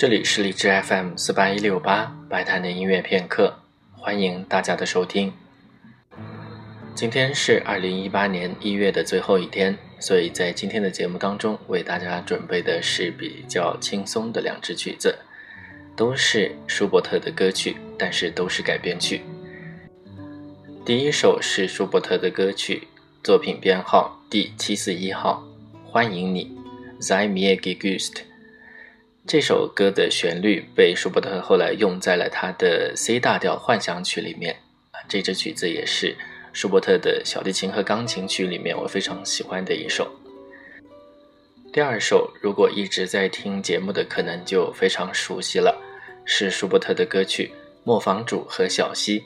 这里是荔枝 FM 四八一六八白谈的音乐片刻，欢迎大家的收听。今天是二零一八年一月的最后一天，所以在今天的节目当中，为大家准备的是比较轻松的两支曲子，都是舒伯特的歌曲，但是都是改编曲。第一首是舒伯特的歌曲，作品编号第七四一号，欢迎你，Sei mir gegrüßt。这首歌的旋律被舒伯特后来用在了他的 C 大调幻想曲里面啊，这支曲子也是舒伯特的小提琴和钢琴曲里面我非常喜欢的一首。第二首，如果一直在听节目的可能就非常熟悉了，是舒伯特的歌曲《磨坊主和小溪》。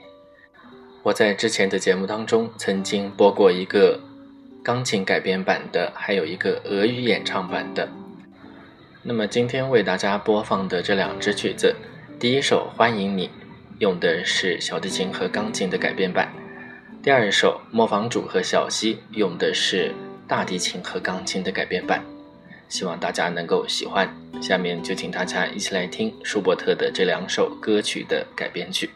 我在之前的节目当中曾经播过一个钢琴改编版的，还有一个俄语演唱版的。那么今天为大家播放的这两支曲子，第一首《欢迎你》用的是小提琴和钢琴的改编版，第二首《磨坊主和小溪》用的是大提琴和钢琴的改编版，希望大家能够喜欢。下面就请大家一起来听舒伯特的这两首歌曲的改编曲。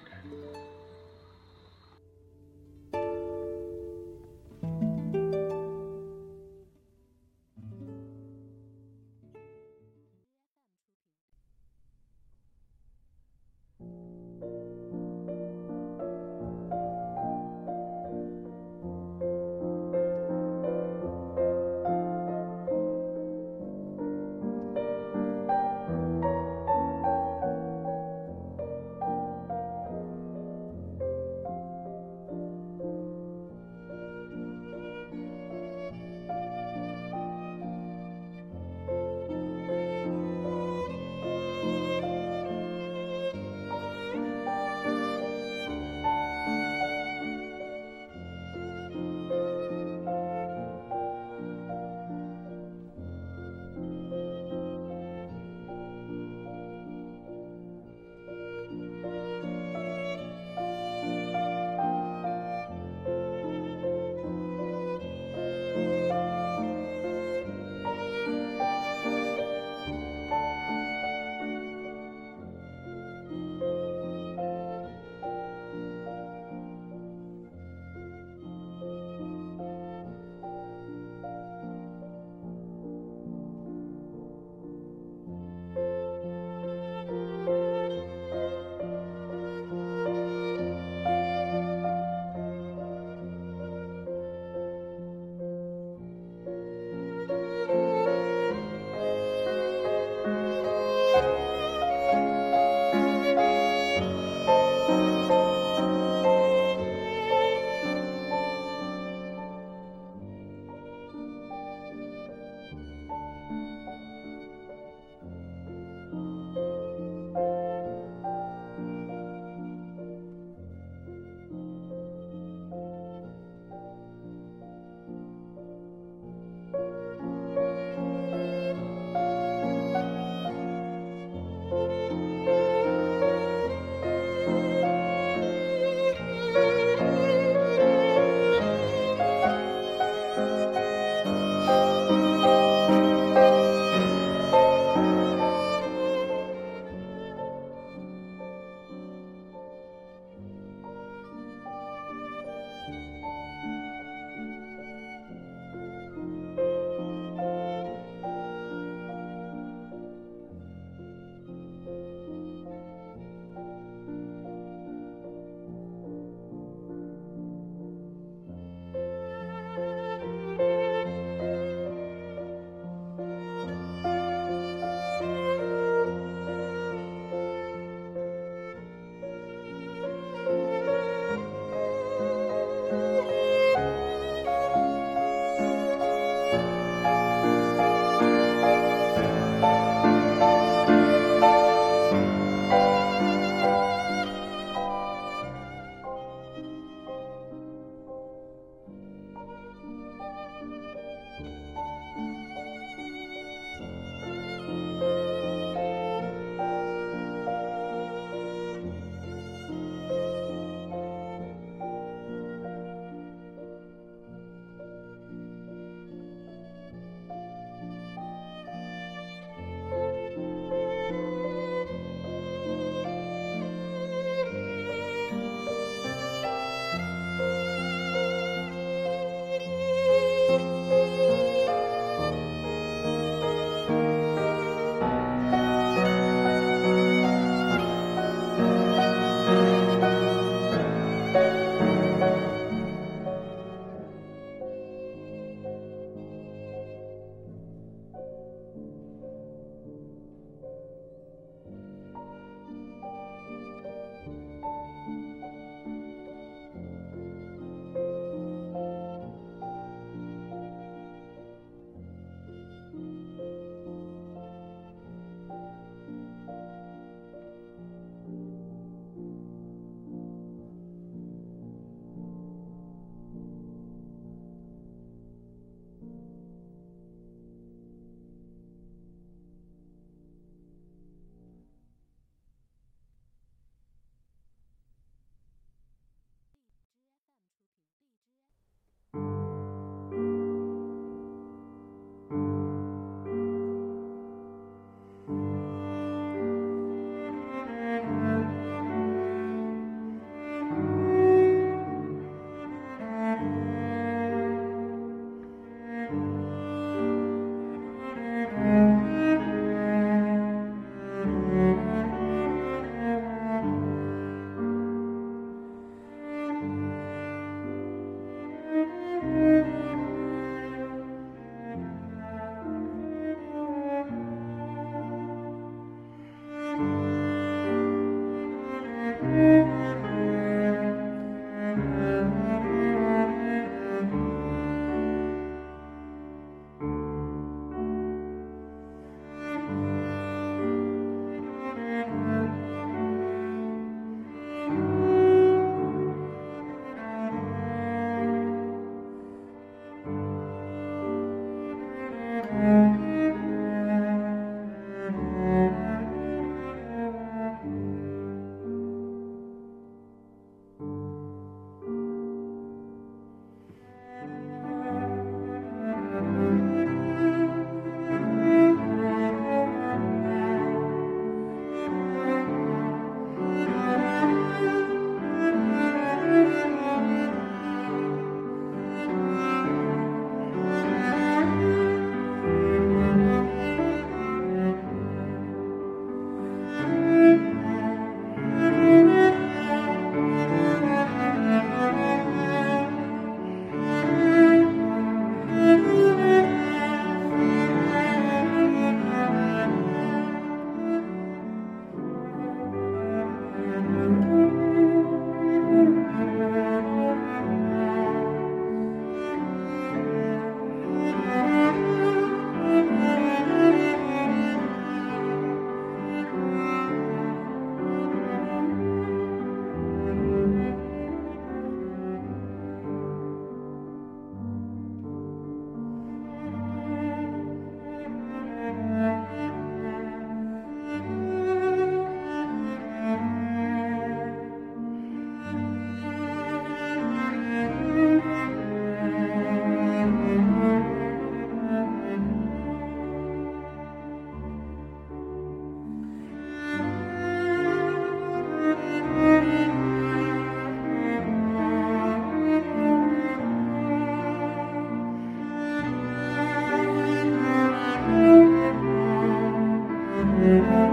Mm-hmm.